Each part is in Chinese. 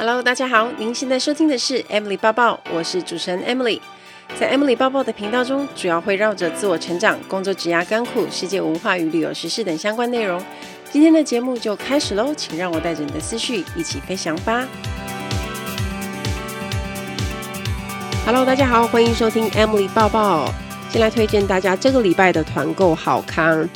Hello，大家好，您现在收听的是 Emily 抱抱，我是主持人 Emily。在 Emily 抱抱的频道中，主要会绕着自我成长、工作、职涯、甘苦、世界文化与旅游时事等相关内容。今天的节目就开始喽，请让我带着你的思绪一起飞翔吧。Hello，大家好，欢迎收听 Emily 抱抱。先来推荐大家这个礼拜的团购好康。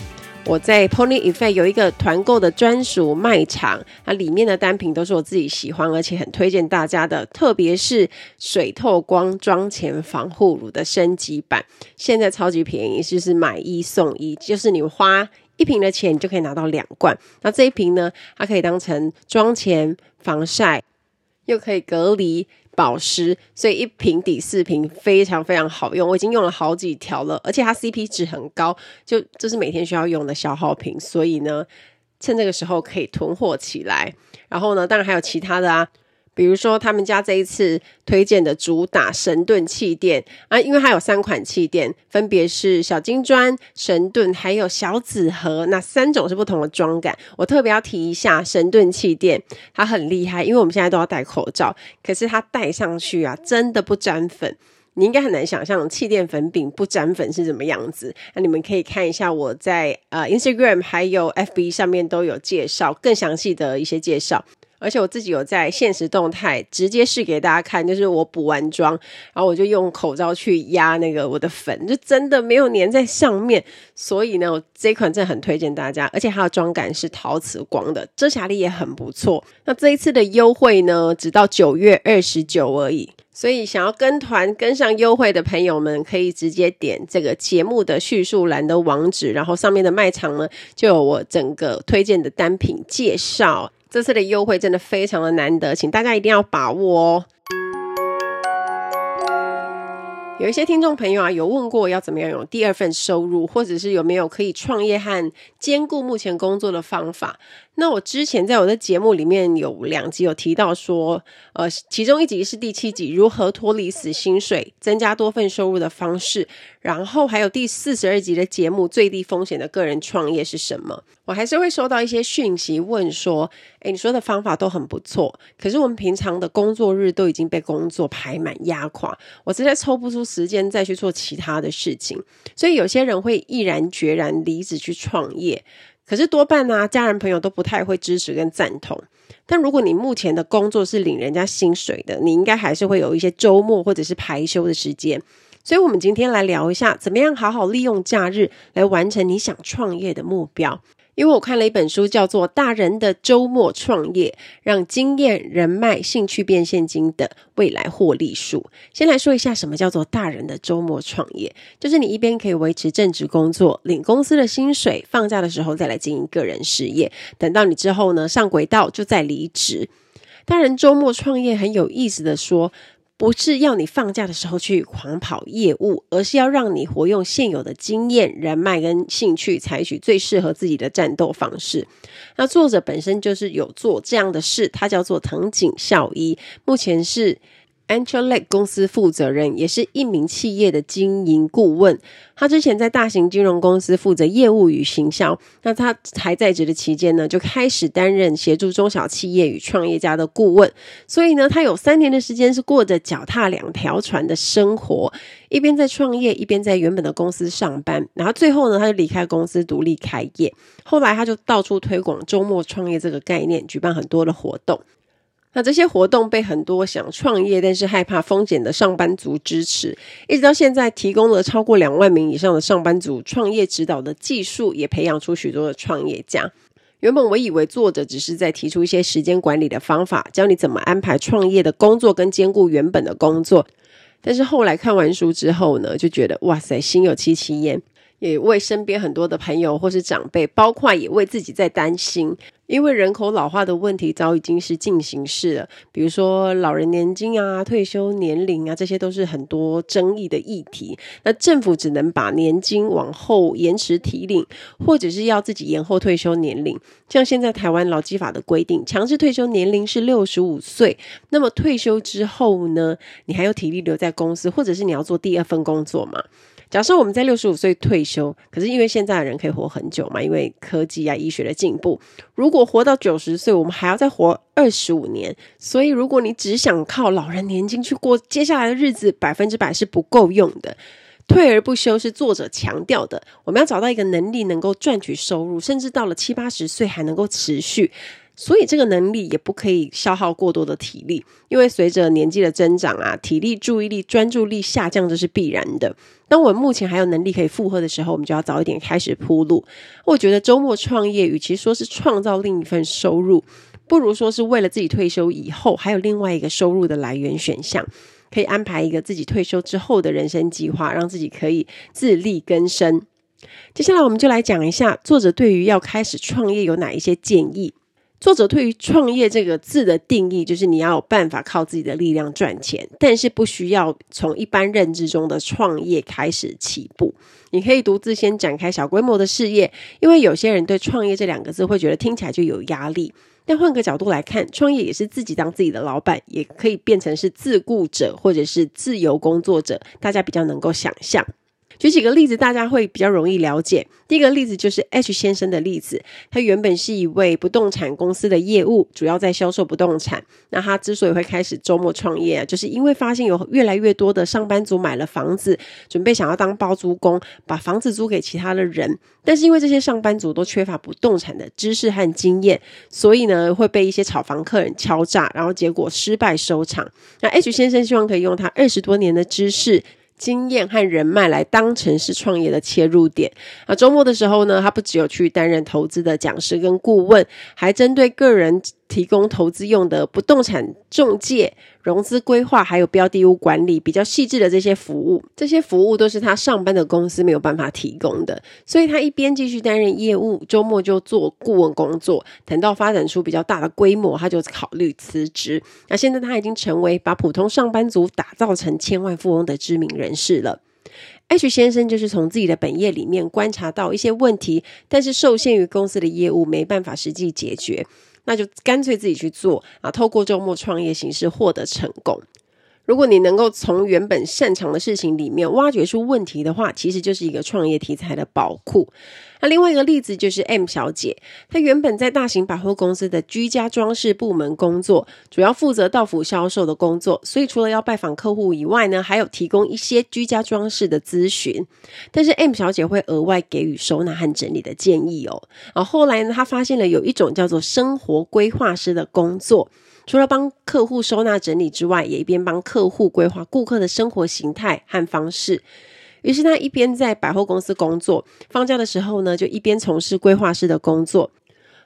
我在 Pony Effect 有一个团购的专属卖场，它里面的单品都是我自己喜欢，而且很推荐大家的，特别是水透光妆前防护乳的升级版，现在超级便宜，就是买一送一，就是你花一瓶的钱，你就可以拿到两罐。那这一瓶呢，它可以当成妆前防晒，又可以隔离。保湿，所以一瓶抵四瓶，非常非常好用。我已经用了好几条了，而且它 CP 值很高，就这是每天需要用的消耗品，所以呢，趁这个时候可以囤货起来。然后呢，当然还有其他的啊。比如说，他们家这一次推荐的主打神盾气垫啊，因为它有三款气垫，分别是小金砖、神盾，还有小紫盒，那三种是不同的妆感。我特别要提一下神盾气垫，它很厉害，因为我们现在都要戴口罩，可是它戴上去啊，真的不沾粉。你应该很难想象气垫粉饼不沾粉是怎么样子。那你们可以看一下我在呃 Instagram 还有 FB 上面都有介绍更详细的一些介绍。而且我自己有在现实动态直接试给大家看，就是我补完妆，然后我就用口罩去压那个我的粉，就真的没有粘在上面。所以呢，我这一款真的很推荐大家，而且它的妆感是陶瓷光的，遮瑕力也很不错。那这一次的优惠呢，直到九月二十九而已。所以想要跟团跟上优惠的朋友们，可以直接点这个节目的叙述栏的网址，然后上面的卖场呢，就有我整个推荐的单品介绍。这次的优惠真的非常的难得，请大家一定要把握哦。有一些听众朋友啊，有问过要怎么样有第二份收入，或者是有没有可以创业和兼顾目前工作的方法。那我之前在我的节目里面有两集有提到说，呃，其中一集是第七集，如何脱离死薪水，增加多份收入的方式。然后还有第四十二集的节目，最低风险的个人创业是什么？我还是会收到一些讯息问说，诶，你说的方法都很不错，可是我们平常的工作日都已经被工作排满压垮，我实在抽不出时间再去做其他的事情，所以有些人会毅然决然离职去创业。可是多半呢、啊，家人朋友都不太会支持跟赞同。但如果你目前的工作是领人家薪水的，你应该还是会有一些周末或者是排休的时间。所以，我们今天来聊一下，怎么样好好利用假日来完成你想创业的目标。因为我看了一本书，叫做《大人的周末创业：让经验、人脉、兴趣变现金的未来获利术》。先来说一下什么叫做大人的周末创业，就是你一边可以维持正职工作，领公司的薪水，放假的时候再来经营个人事业，等到你之后呢，上轨道就再离职。大人周末创业很有意思的说。不是要你放假的时候去狂跑业务，而是要让你活用现有的经验、人脉跟兴趣，采取最适合自己的战斗方式。那作者本身就是有做这样的事，他叫做藤井孝一，目前是。Antralek 公司负责人，也是一名企业的经营顾问。他之前在大型金融公司负责业务与行销。那他还在职的期间呢，就开始担任协助中小企业与创业家的顾问。所以呢，他有三年的时间是过着脚踏两条船的生活，一边在创业，一边在原本的公司上班。然后最后呢，他就离开公司独立开业。后来他就到处推广周末创业这个概念，举办很多的活动。那这些活动被很多想创业但是害怕风险的上班族支持，一直到现在提供了超过两万名以上的上班族创业指导的技术，也培养出许多的创业家。原本我以为作者只是在提出一些时间管理的方法，教你怎么安排创业的工作跟兼顾原本的工作，但是后来看完书之后呢，就觉得哇塞，心有戚戚焉，也为身边很多的朋友或是长辈，包括也为自己在担心。因为人口老化的问题早已经是进行式了，比如说老人年金啊、退休年龄啊，这些都是很多争议的议题。那政府只能把年金往后延迟提领，或者是要自己延后退休年龄。像现在台湾劳基法的规定，强制退休年龄是六十五岁。那么退休之后呢，你还有体力留在公司，或者是你要做第二份工作吗？假设我们在六十五岁退休，可是因为现在的人可以活很久嘛，因为科技啊、医学的进步，如果活到九十岁，我们还要再活二十五年。所以，如果你只想靠老人年金去过接下来的日子，百分之百是不够用的。退而不休是作者强调的，我们要找到一个能力能够赚取收入，甚至到了七八十岁还能够持续。所以这个能力也不可以消耗过多的体力，因为随着年纪的增长啊，体力、注意力、专注力下降，这是必然的。当我们目前还有能力可以负荷的时候，我们就要早一点开始铺路。我觉得周末创业，与其说是创造另一份收入，不如说是为了自己退休以后还有另外一个收入的来源选项，可以安排一个自己退休之后的人生计划，让自己可以自力更生。接下来我们就来讲一下作者对于要开始创业有哪一些建议。作者对于创业这个字的定义，就是你要有办法靠自己的力量赚钱，但是不需要从一般认知中的创业开始起步。你可以独自先展开小规模的事业，因为有些人对创业这两个字会觉得听起来就有压力。但换个角度来看，创业也是自己当自己的老板，也可以变成是自雇者或者是自由工作者，大家比较能够想象。举几个例子，大家会比较容易了解。第一个例子就是 H 先生的例子，他原本是一位不动产公司的业务，主要在销售不动产。那他之所以会开始周末创业，就是因为发现有越来越多的上班族买了房子，准备想要当包租公，把房子租给其他的人。但是因为这些上班族都缺乏不动产的知识和经验，所以呢会被一些炒房客人敲诈，然后结果失败收场。那 H 先生希望可以用他二十多年的知识。经验和人脉来当成是创业的切入点那。周末的时候呢，他不只有去担任投资的讲师跟顾问，还针对个人提供投资用的不动产中介、融资规划，还有标的物管理比较细致的这些服务。这些服务都是他上班的公司没有办法提供的，所以他一边继续担任业务，周末就做顾问工作。等到发展出比较大的规模，他就考虑辞职。那现在他已经成为把普通上班族打造成千万富翁的知名人士了。H 先生就是从自己的本业里面观察到一些问题，但是受限于公司的业务，没办法实际解决。那就干脆自己去做啊！透过周末创业形式获得成功。如果你能够从原本擅长的事情里面挖掘出问题的话，其实就是一个创业题材的宝库。另外一个例子就是 M 小姐，她原本在大型百货公司的居家装饰部门工作，主要负责到府销售的工作。所以除了要拜访客户以外呢，还有提供一些居家装饰的咨询。但是 M 小姐会额外给予收纳和整理的建议哦。啊，后来呢，她发现了有一种叫做生活规划师的工作。除了帮客户收纳整理之外，也一边帮客户规划顾客的生活形态和方式。于是他一边在百货公司工作，放假的时候呢，就一边从事规划师的工作。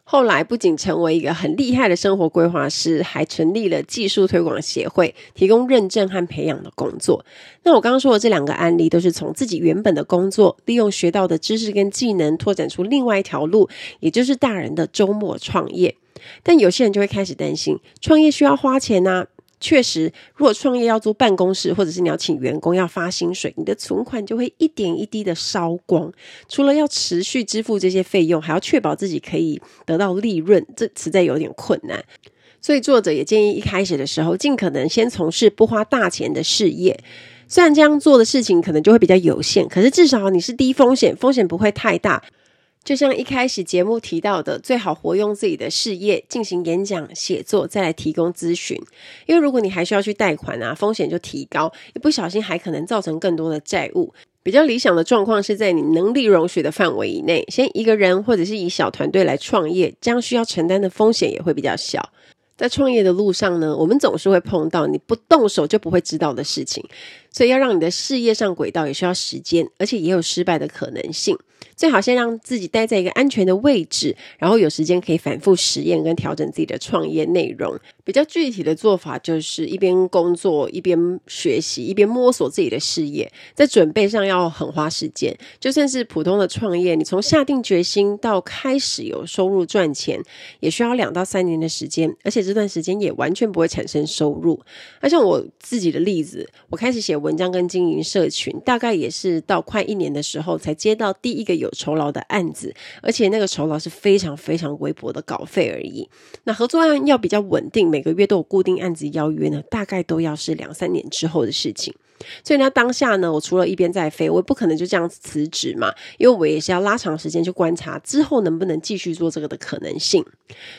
后来不仅成为一个很厉害的生活规划师，还成立了技术推广协会，提供认证和培养的工作。那我刚刚说的这两个案例，都是从自己原本的工作，利用学到的知识跟技能，拓展出另外一条路，也就是大人的周末创业。但有些人就会开始担心，创业需要花钱呐、确实，如果创业要租办公室，或者是你要请员工要发薪水，你的存款就会一点一滴的烧光。除了要持续支付这些费用，还要确保自己可以得到利润，这实在有点困难。所以作者也建议一开始的时候，尽可能先从事不花大钱的事业。虽然这样做的事情可能就会比较有限，可是至少你是低风险，风险不会太大。就像一开始节目提到的，最好活用自己的事业进行演讲、写作，再来提供咨询。因为如果你还需要去贷款啊，风险就提高，一不小心还可能造成更多的债务。比较理想的状况是在你能力容许的范围以内，先一个人或者是以小团队来创业，这样需要承担的风险也会比较小。在创业的路上呢，我们总是会碰到你不动手就不会知道的事情，所以要让你的事业上轨道也需要时间，而且也有失败的可能性。最好先让自己待在一个安全的位置，然后有时间可以反复实验跟调整自己的创业内容。比较具体的做法就是一边工作一边学习，一边摸索自己的事业，在准备上要很花时间。就算是普通的创业，你从下定决心到开始有收入赚钱，也需要两到三年的时间，而且这段时间也完全不会产生收入。那像我自己的例子，我开始写文章跟经营社群，大概也是到快一年的时候才接到第一个有酬劳的案子，而且那个酬劳是非常非常微薄的稿费而已。那合作案要比较稳定，每个月都有固定案子邀约呢，大概都要是两三年之后的事情。所以呢，当下呢，我除了一边在飞，我也不可能就这样辞职嘛，因为我也是要拉长时间去观察之后能不能继续做这个的可能性。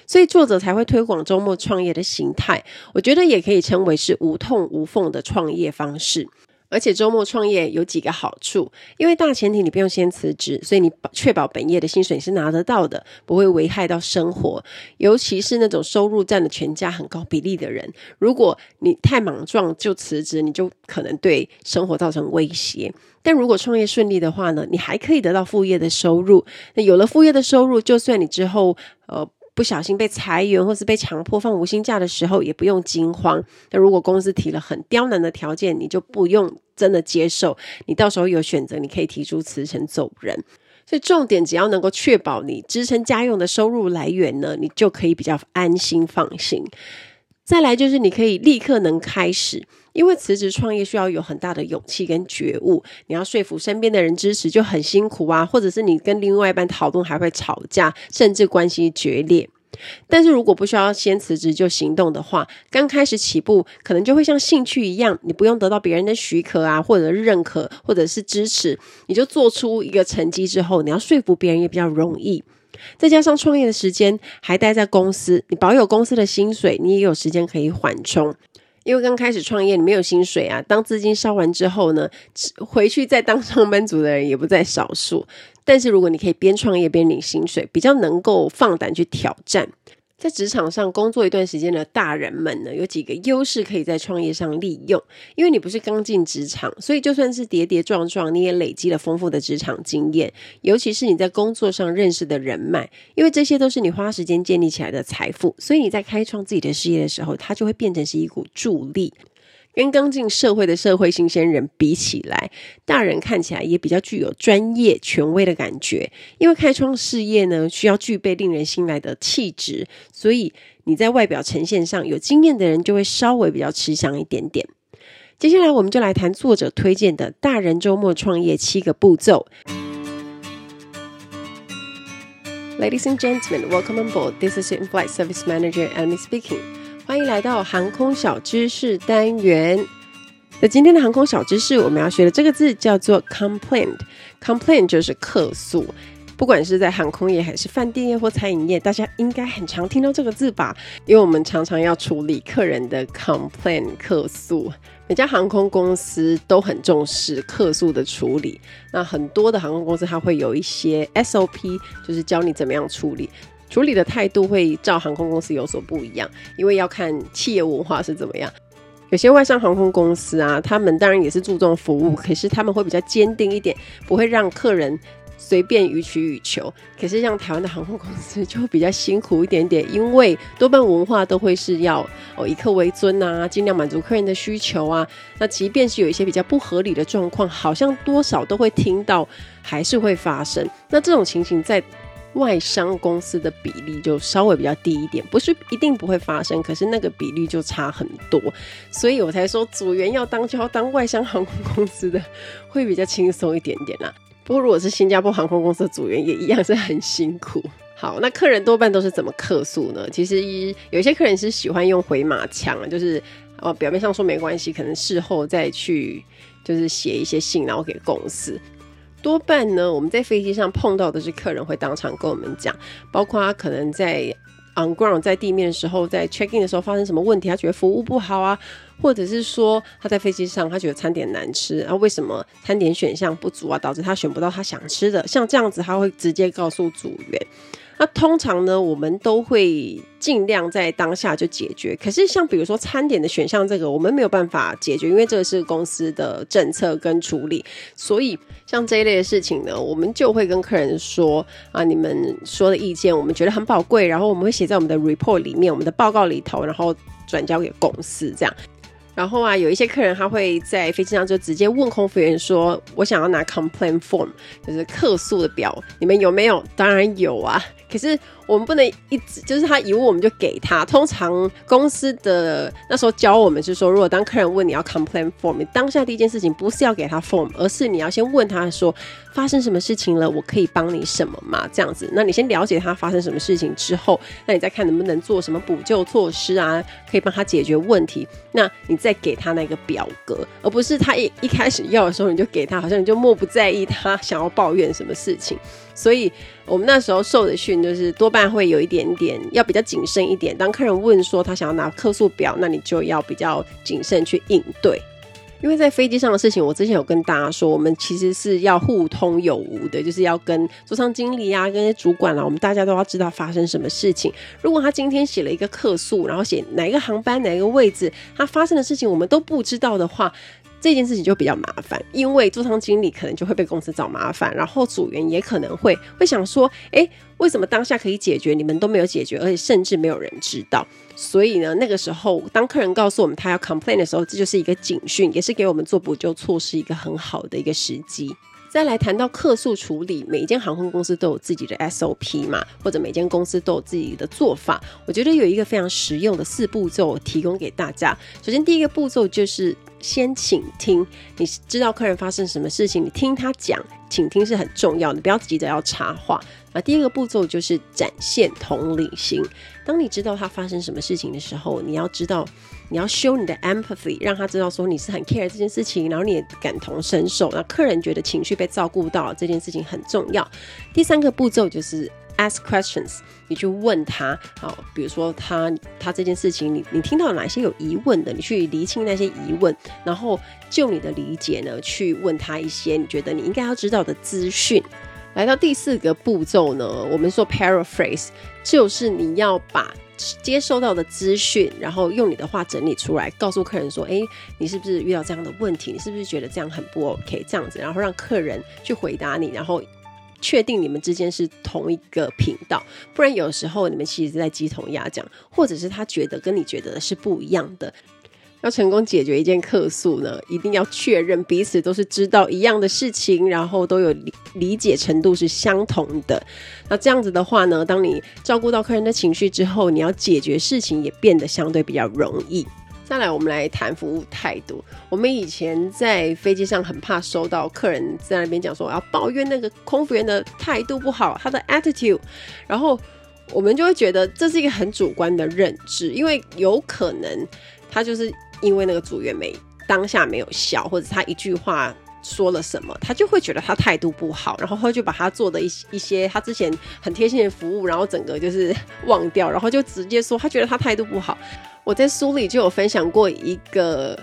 所以作者才会推广周末创业的形态，我觉得也可以称为是无痛无缝的创业方式。而且周末创业有几个好处，因为大前提你不用先辞职，所以你确保本业的薪水你是拿得到的，不会危害到生活。尤其是那种收入占了全家很高比例的人，如果你太莽撞就辞职，你就可能对生活造成威胁。但如果创业顺利的话呢，你还可以得到副业的收入。那有了副业的收入，就算你之后呃。不小心被裁员，或是被强迫放无薪假的时候，也不用惊慌。那如果公司提了很刁难的条件，你就不用真的接受。你到时候有选择，你可以提出辞呈走人。所以重点，只要能够确保你支撑家用的收入来源呢，你就可以比较安心放心。再来就是你可以立刻能开始。因为辞职创业需要有很大的勇气跟觉悟，你要说服身边的人支持就很辛苦啊，或者是你跟另外一半讨论还会吵架，甚至关系决裂。但是如果不需要先辞职就行动的话，刚开始起步可能就会像兴趣一样，你不用得到别人的许可啊，或者认可，或者是支持，你就做出一个成绩之后，你要说服别人也比较容易。再加上创业的时间还待在公司，你保有公司的薪水，你也有时间可以缓冲。因为刚开始创业，你没有薪水啊。当资金烧完之后呢，回去再当上班族的人也不在少数。但是如果你可以边创业边领薪水，比较能够放胆去挑战。在职场上工作一段时间的大人们呢，有几个优势可以在创业上利用。因为你不是刚进职场，所以就算是跌跌撞撞，你也累积了丰富的职场经验。尤其是你在工作上认识的人脉，因为这些都是你花时间建立起来的财富，所以你在开创自己的事业的时候，它就会变成是一股助力。跟刚进社会的社会新鲜人比起来，大人看起来也比较具有专业权威的感觉。因为开创事业呢，需要具备令人信赖的气质，所以你在外表呈现上有经验的人就会稍微比较吃香一点点。接下来，我们就来谈作者推荐的大人周末创业七个步骤。Ladies and gentlemen, welcome on board. This is In-Flight Service Manager Amy speaking. 欢迎来到航空小知识单元。那今天的航空小知识，我们要学的这个字叫做 complaint。complaint 就是客诉。不管是在航空业还是饭店业或餐饮业，大家应该很常听到这个字吧？因为我们常常要处理客人的 complaint 客诉。每家航空公司都很重视客诉的处理。那很多的航空公司它会有一些 SOP，就是教你怎么样处理。处理的态度会照航空公司有所不一样，因为要看企业文化是怎么样。有些外商航空公司啊，他们当然也是注重服务，可是他们会比较坚定一点，不会让客人随便予取予求。可是像台湾的航空公司就比较辛苦一点点，因为多半文化都会是要哦以客为尊啊，尽量满足客人的需求啊。那即便是有一些比较不合理的状况，好像多少都会听到，还是会发生。那这种情形在外商公司的比例就稍微比较低一点，不是一定不会发生，可是那个比例就差很多，所以我才说组员要当就要当外商航空公司的，会比较轻松一点点啦。不过如果是新加坡航空公司的组员，也一样是很辛苦。好，那客人多半都是怎么客诉呢？其实有些客人是喜欢用回马枪，就是哦表面上说没关系，可能事后再去就是写一些信，然后给公司。多半呢，我们在飞机上碰到的是客人会当场跟我们讲，包括他可能在 on ground 在地面的时候，在 check in 的时候发生什么问题，他觉得服务不好啊，或者是说他在飞机上他觉得餐点难吃然后，为什么餐点选项不足啊，导致他选不到他想吃的，像这样子他会直接告诉组员。那通常呢，我们都会尽量在当下就解决。可是像比如说餐点的选项，这个我们没有办法解决，因为这个是公司的政策跟处理。所以像这一类的事情呢，我们就会跟客人说啊，你们说的意见我们觉得很宝贵，然后我们会写在我们的 report 里面，我们的报告里头，然后转交给公司这样。然后啊，有一些客人他会在飞机上就直接问空服员说：“我想要拿 complaint form，就是客诉的表，你们有没有？”当然有啊。可是我们不能一直就是他一问我们就给他。通常公司的那时候教我们是说，如果当客人问你要 complain form，你当下第一件事情不是要给他 form，而是你要先问他说发生什么事情了，我可以帮你什么吗？这样子，那你先了解他发生什么事情之后，那你再看能不能做什么补救措施啊，可以帮他解决问题。那你再给他那个表格，而不是他一一开始要的时候你就给他，好像你就漠不在意他想要抱怨什么事情。所以我们那时候受的训就是多半会有一点点要比较谨慎一点。当客人问说他想要拿客诉表，那你就要比较谨慎去应对。因为在飞机上的事情，我之前有跟大家说，我们其实是要互通有无的，就是要跟座舱经理啊、跟主管啊，我们大家都要知道发生什么事情。如果他今天写了一个客诉，然后写哪一个航班、哪一个位置，他发生的事情我们都不知道的话，这件事情就比较麻烦，因为座舱经理可能就会被公司找麻烦，然后组员也可能会会想说，诶，为什么当下可以解决，你们都没有解决，而且甚至没有人知道。所以呢，那个时候当客人告诉我们他要 complain 的时候，这就是一个警讯，也是给我们做补救措施一个很好的一个时机。再来谈到客诉处理，每一间航空公司都有自己的 SOP 嘛，或者每间公司都有自己的做法。我觉得有一个非常实用的四步骤提供给大家。首先，第一个步骤就是先请听，你知道客人发生什么事情，你听他讲，请听是很重要的，不要急着要插话。那第二个步骤就是展现同理心。当你知道他发生什么事情的时候，你要知道。你要修你的 empathy，让他知道说你是很 care 这件事情，然后你也感同身受，让客人觉得情绪被照顾到，这件事情很重要。第三个步骤就是 ask questions，你去问他，好，比如说他他这件事情，你你听到哪些有疑问的，你去厘清那些疑问，然后就你的理解呢，去问他一些你觉得你应该要知道的资讯。来到第四个步骤呢，我们说 paraphrase，就是你要把。接收到的资讯，然后用你的话整理出来，告诉客人说：“哎，你是不是遇到这样的问题？你是不是觉得这样很不 OK？这样子，然后让客人去回答你，然后确定你们之间是同一个频道。不然有时候你们其实是在鸡同鸭讲，或者是他觉得跟你觉得是不一样的。”要成功解决一件客诉呢，一定要确认彼此都是知道一样的事情，然后都有理理解程度是相同的。那这样子的话呢，当你照顾到客人的情绪之后，你要解决事情也变得相对比较容易。再来，我们来谈服务态度。我们以前在飞机上很怕收到客人在那边讲说，我要抱怨那个空服员的态度不好，他的 attitude，然后我们就会觉得这是一个很主观的认知，因为有可能他就是。因为那个组员没当下没有笑，或者他一句话说了什么，他就会觉得他态度不好，然后他就把他做的一一些他之前很贴心的服务，然后整个就是忘掉，然后就直接说他觉得他态度不好。我在书里就有分享过一个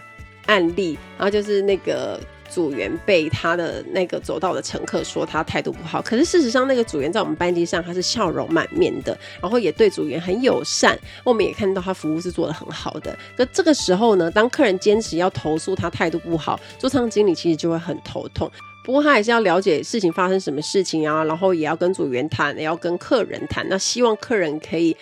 案例，然后就是那个。组员被他的那个走道的乘客说他态度不好，可是事实上那个组员在我们班级上他是笑容满面的，然后也对组员很友善，我们也看到他服务是做得很好的。那这个时候呢，当客人坚持要投诉他态度不好，座舱经理其实就会很头痛。不过他还是要了解事情发生什么事情啊，然后也要跟组员谈，也要跟客人谈，那希望客人可以。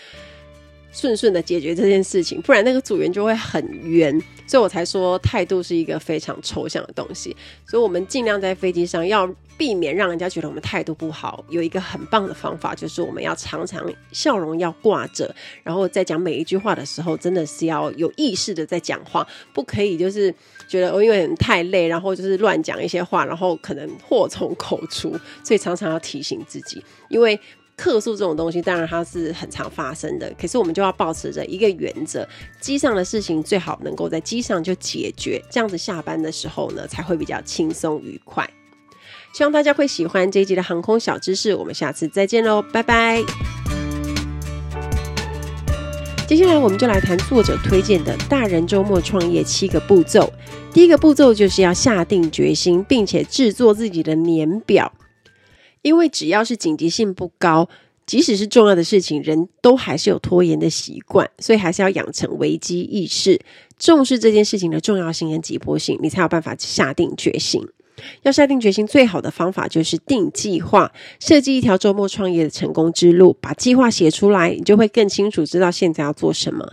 顺顺的解决这件事情，不然那个组员就会很冤，所以我才说态度是一个非常抽象的东西。所以，我们尽量在飞机上要避免让人家觉得我们态度不好。有一个很棒的方法，就是我们要常常笑容要挂着，然后在讲每一句话的时候，真的是要有意识的在讲话，不可以就是觉得我，因为太累，然后就是乱讲一些话，然后可能祸从口出。所以常常要提醒自己，因为。客诉这种东西，当然它是很常发生的。可是我们就要保持着一个原则：机上的事情最好能够在机上就解决，这样子下班的时候呢，才会比较轻松愉快。希望大家会喜欢这一集的航空小知识。我们下次再见喽，拜拜。接下来我们就来谈作者推荐的大人周末创业七个步骤。第一个步骤就是要下定决心，并且制作自己的年表。因为只要是紧急性不高，即使是重要的事情，人都还是有拖延的习惯，所以还是要养成危机意识，重视这件事情的重要性跟急迫性，你才有办法下定决心。要下定决心，最好的方法就是定计划，设计一条周末创业的成功之路，把计划写出来，你就会更清楚知道现在要做什么。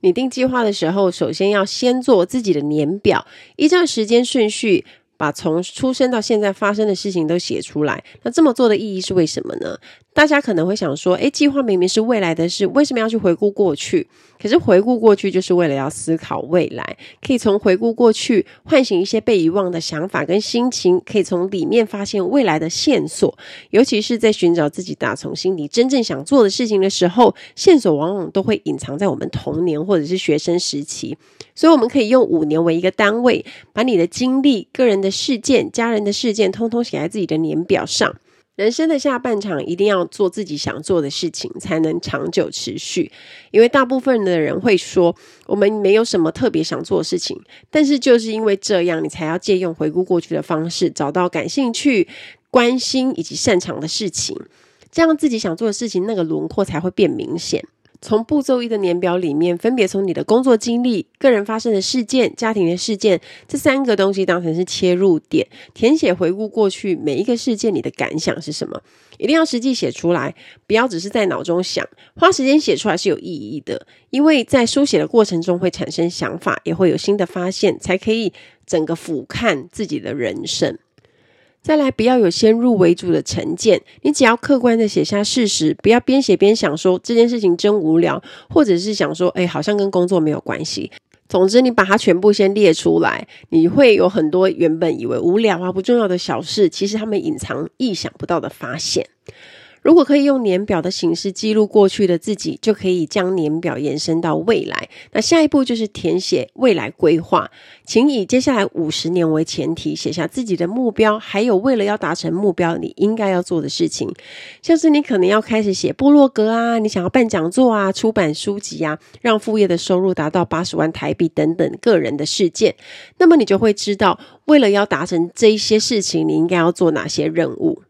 你定计划的时候，首先要先做自己的年表，依照时间顺序。把从出生到现在发生的事情都写出来，那这么做的意义是为什么呢？大家可能会想说，诶，计划明明是未来的事，为什么要去回顾过去？可是回顾过去就是为了要思考未来，可以从回顾过去唤醒一些被遗忘的想法跟心情，可以从里面发现未来的线索。尤其是在寻找自己打从心底真正想做的事情的时候，线索往往都会隐藏在我们童年或者是学生时期。所以，我们可以用五年为一个单位，把你的经历、个人的事件、家人的事件，通通写在自己的年表上。人生的下半场一定要做自己想做的事情，才能长久持续。因为大部分的人会说，我们没有什么特别想做的事情，但是就是因为这样，你才要借用回顾过去的方式，找到感兴趣、关心以及擅长的事情，这样自己想做的事情那个轮廓才会变明显。从步骤一的年表里面，分别从你的工作经历、个人发生的事件、家庭的事件这三个东西当成是切入点，填写回顾过去每一个事件，你的感想是什么？一定要实际写出来，不要只是在脑中想，花时间写出来是有意义的，因为在书写的过程中会产生想法，也会有新的发现，才可以整个俯瞰自己的人生。再来，不要有先入为主的成见，你只要客观的写下事实，不要边写边想说这件事情真无聊，或者是想说，哎，好像跟工作没有关系。总之，你把它全部先列出来，你会有很多原本以为无聊啊、不重要的小事，其实他们隐藏意想不到的发现。如果可以用年表的形式记录过去的自己，就可以将年表延伸到未来。那下一步就是填写未来规划，请以接下来五十年为前提，写下自己的目标，还有为了要达成目标，你应该要做的事情。像是你可能要开始写部落格啊，你想要办讲座啊，出版书籍啊，让副业的收入达到八十万台币等等个人的事件。那么你就会知道，为了要达成这一些事情，你应该要做哪些任务。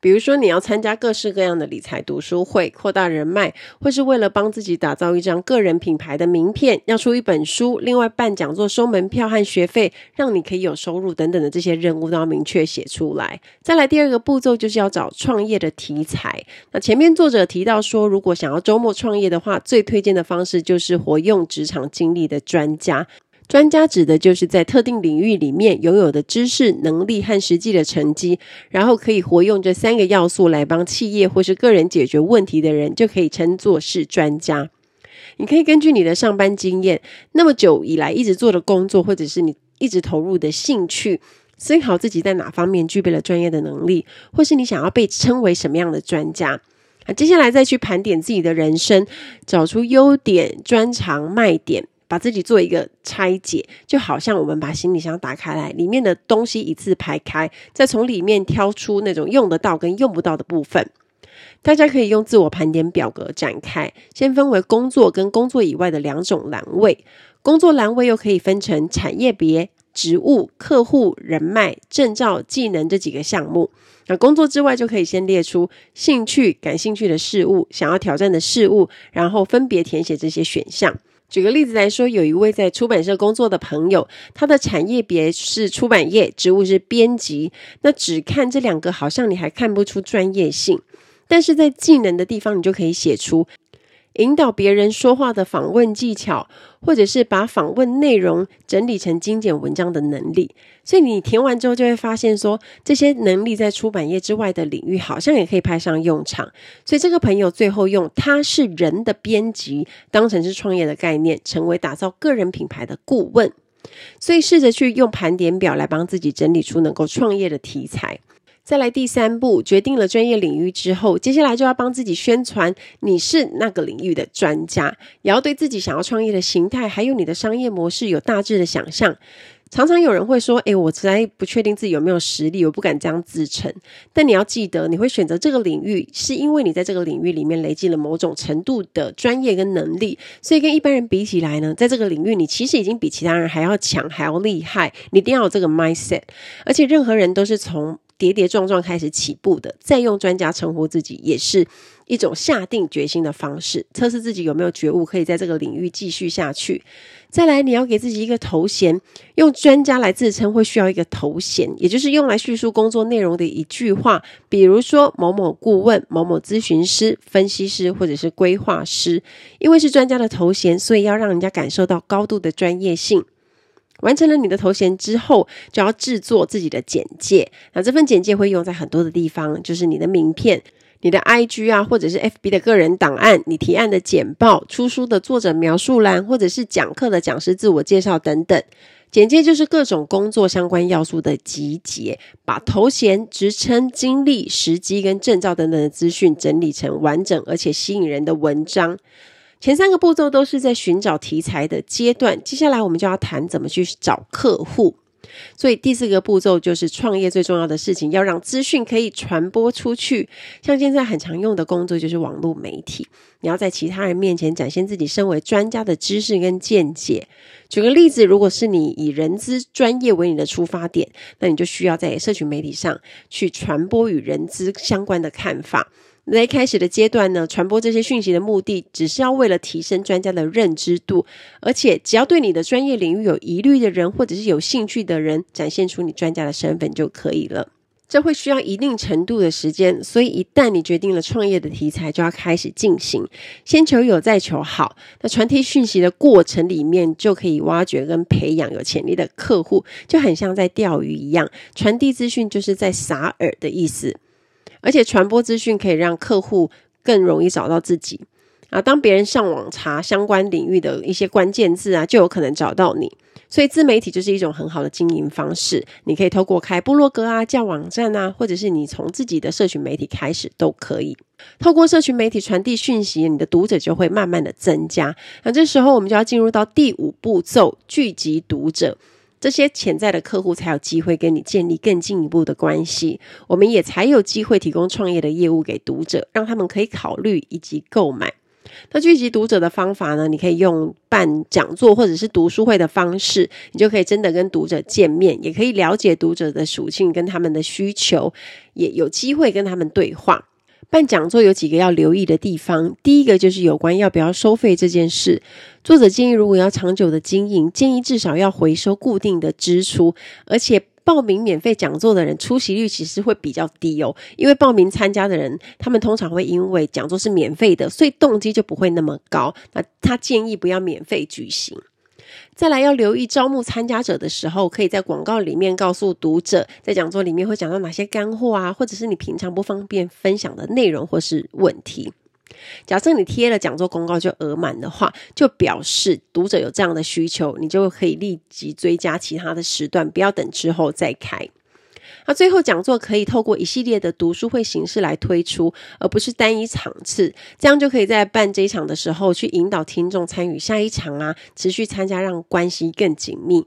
比如说，你要参加各式各样的理财读书会，扩大人脉，或是为了帮自己打造一张个人品牌的名片，要出一本书，另外办讲座收门票和学费，让你可以有收入等等的这些任务都要明确写出来。再来第二个步骤就是要找创业的题材。那前面作者提到说，如果想要周末创业的话，最推荐的方式就是活用职场经历的专家。专家指的就是在特定领域里面拥有的知识、能力和实际的成绩，然后可以活用这三个要素来帮企业或是个人解决问题的人，就可以称作是专家。你可以根据你的上班经验，那么久以来一直做的工作，或者是你一直投入的兴趣，思考自己在哪方面具备了专业的能力，或是你想要被称为什么样的专家。啊，接下来再去盘点自己的人生，找出优点、专长、卖点。把自己做一个拆解，就好像我们把行李箱打开来，里面的东西一字排开，再从里面挑出那种用得到跟用不到的部分。大家可以用自我盘点表格展开，先分为工作跟工作以外的两种栏位。工作栏位又可以分成产业别、职务、客户、人脉、证照、技能这几个项目。那工作之外，就可以先列出兴趣、感兴趣的事物、想要挑战的事物，然后分别填写这些选项。举个例子来说，有一位在出版社工作的朋友，他的产业别是出版业，职务是编辑。那只看这两个，好像你还看不出专业性，但是在技能的地方，你就可以写出。引导别人说话的访问技巧，或者是把访问内容整理成精简文章的能力，所以你填完之后就会发现说，这些能力在出版业之外的领域好像也可以派上用场。所以这个朋友最后用他是人的编辑当成是创业的概念，成为打造个人品牌的顾问。所以试着去用盘点表来帮自己整理出能够创业的题材。再来第三步，决定了专业领域之后，接下来就要帮自己宣传你是那个领域的专家，也要对自己想要创业的形态，还有你的商业模式有大致的想象。常常有人会说：“诶，我实在不确定自己有没有实力，我不敢这样自称。”但你要记得，你会选择这个领域，是因为你在这个领域里面累积了某种程度的专业跟能力，所以跟一般人比起来呢，在这个领域你其实已经比其他人还要强，还要厉害。你一定要有这个 mindset，而且任何人都是从跌跌撞撞开始起步的，再用专家称呼自己，也是一种下定决心的方式，测试自己有没有觉悟，可以在这个领域继续下去。再来，你要给自己一个头衔，用专家来自称会需要一个头衔，也就是用来叙述工作内容的一句话，比如说某某顾问、某某咨询师、分析师或者是规划师。因为是专家的头衔，所以要让人家感受到高度的专业性。完成了你的头衔之后，就要制作自己的简介。那这份简介会用在很多的地方，就是你的名片。你的 IG 啊，或者是 FB 的个人档案，你提案的简报、出书的作者描述栏，或者是讲课的讲师自我介绍等等。简介就是各种工作相关要素的集结，把头衔、职称、经历、时机跟证照等等的资讯整理成完整而且吸引人的文章。前三个步骤都是在寻找题材的阶段，接下来我们就要谈怎么去找客户。所以第四个步骤就是创业最重要的事情，要让资讯可以传播出去。像现在很常用的工作就是网络媒体，你要在其他人面前展现自己身为专家的知识跟见解。举个例子，如果是你以人资专业为你的出发点，那你就需要在社群媒体上去传播与人资相关的看法。在开始的阶段呢，传播这些讯息的目的，只是要为了提升专家的认知度，而且只要对你的专业领域有疑虑的人，或者是有兴趣的人，展现出你专家的身份就可以了。这会需要一定程度的时间，所以一旦你决定了创业的题材，就要开始进行，先求有，再求好。那传递讯息的过程里面，就可以挖掘跟培养有潜力的客户，就很像在钓鱼一样，传递资讯就是在撒饵的意思。而且传播资讯可以让客户更容易找到自己啊！当别人上网查相关领域的一些关键字啊，就有可能找到你。所以自媒体就是一种很好的经营方式。你可以透过开部落格啊、叫网站啊，或者是你从自己的社群媒体开始都可以。透过社群媒体传递讯息，你的读者就会慢慢的增加。那这时候我们就要进入到第五步骤：聚集读者。这些潜在的客户才有机会跟你建立更进一步的关系，我们也才有机会提供创业的业务给读者，让他们可以考虑以及购买。那聚集读者的方法呢？你可以用办讲座或者是读书会的方式，你就可以真的跟读者见面，也可以了解读者的属性跟他们的需求，也有机会跟他们对话。办讲座有几个要留意的地方，第一个就是有关要不要收费这件事。作者建议，如果要长久的经营，建议至少要回收固定的支出，而且报名免费讲座的人出席率其实会比较低哦，因为报名参加的人，他们通常会因为讲座是免费的，所以动机就不会那么高。那他建议不要免费举行。再来要留意招募参加者的时候，可以在广告里面告诉读者，在讲座里面会讲到哪些干货啊，或者是你平常不方便分享的内容或是问题。假设你贴了讲座公告就额满的话，就表示读者有这样的需求，你就可以立即追加其他的时段，不要等之后再开。那最后讲座可以透过一系列的读书会形式来推出，而不是单一场次，这样就可以在办这一场的时候去引导听众参与下一场啊，持续参加，让关系更紧密。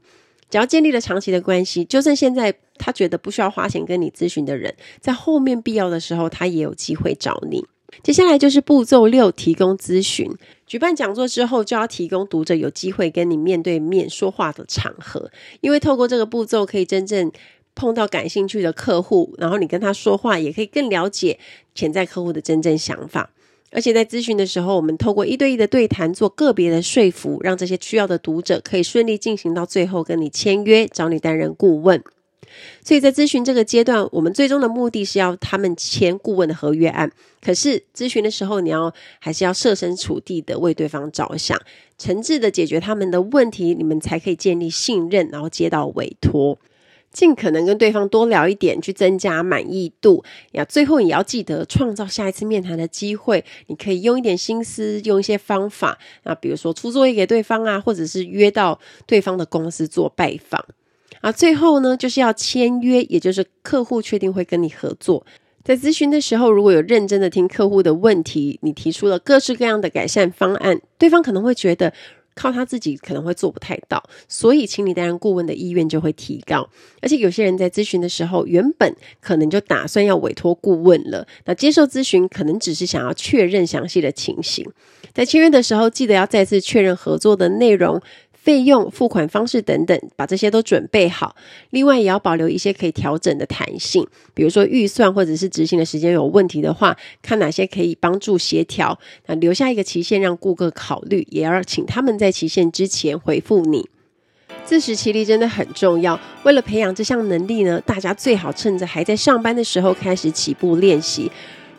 只要建立了长期的关系，就算现在他觉得不需要花钱跟你咨询的人，在后面必要的时候，他也有机会找你。接下来就是步骤六，提供咨询。举办讲座之后，就要提供读者有机会跟你面对面说话的场合，因为透过这个步骤，可以真正。碰到感兴趣的客户，然后你跟他说话，也可以更了解潜在客户的真正想法。而且在咨询的时候，我们透过一对一的对谈，做个别的说服，让这些需要的读者可以顺利进行到最后跟你签约，找你担任顾问。所以在咨询这个阶段，我们最终的目的是要他们签顾问的合约案。可是咨询的时候，你要还是要设身处地的为对方着想，诚挚的解决他们的问题，你们才可以建立信任，然后接到委托。尽可能跟对方多聊一点，去增加满意度呀。最后也要记得创造下一次面谈的机会。你可以用一点心思，用一些方法。那比如说出作业给对方啊，或者是约到对方的公司做拜访啊。最后呢，就是要签约，也就是客户确定会跟你合作。在咨询的时候，如果有认真的听客户的问题，你提出了各式各样的改善方案，对方可能会觉得。靠他自己可能会做不太到，所以请你担任顾问的意愿就会提高。而且有些人在咨询的时候，原本可能就打算要委托顾问了，那接受咨询可能只是想要确认详细的情形。在签约的时候，记得要再次确认合作的内容。费用、付款方式等等，把这些都准备好。另外，也要保留一些可以调整的弹性，比如说预算或者是执行的时间有问题的话，看哪些可以帮助协调。那留下一个期限让顾客考虑，也要请他们在期限之前回复你。自食其力真的很重要。为了培养这项能力呢，大家最好趁着还在上班的时候开始起步练习。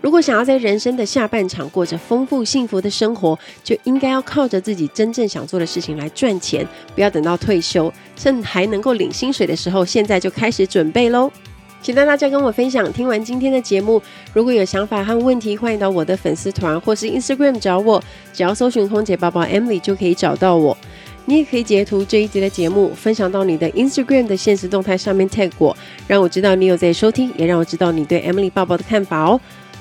如果想要在人生的下半场过着丰富幸福的生活，就应该要靠着自己真正想做的事情来赚钱，不要等到退休，趁还能够领薪水的时候，现在就开始准备喽。期待大家跟我分享。听完今天的节目，如果有想法和问题，欢迎到我的粉丝团或是 Instagram 找我，只要搜寻空姐报报 Emily 就可以找到我。你也可以截图这一集的节目，分享到你的 Instagram 的限时动态上面 tag 我，让我知道你有在收听，也让我知道你对 Emily 报报的看法哦。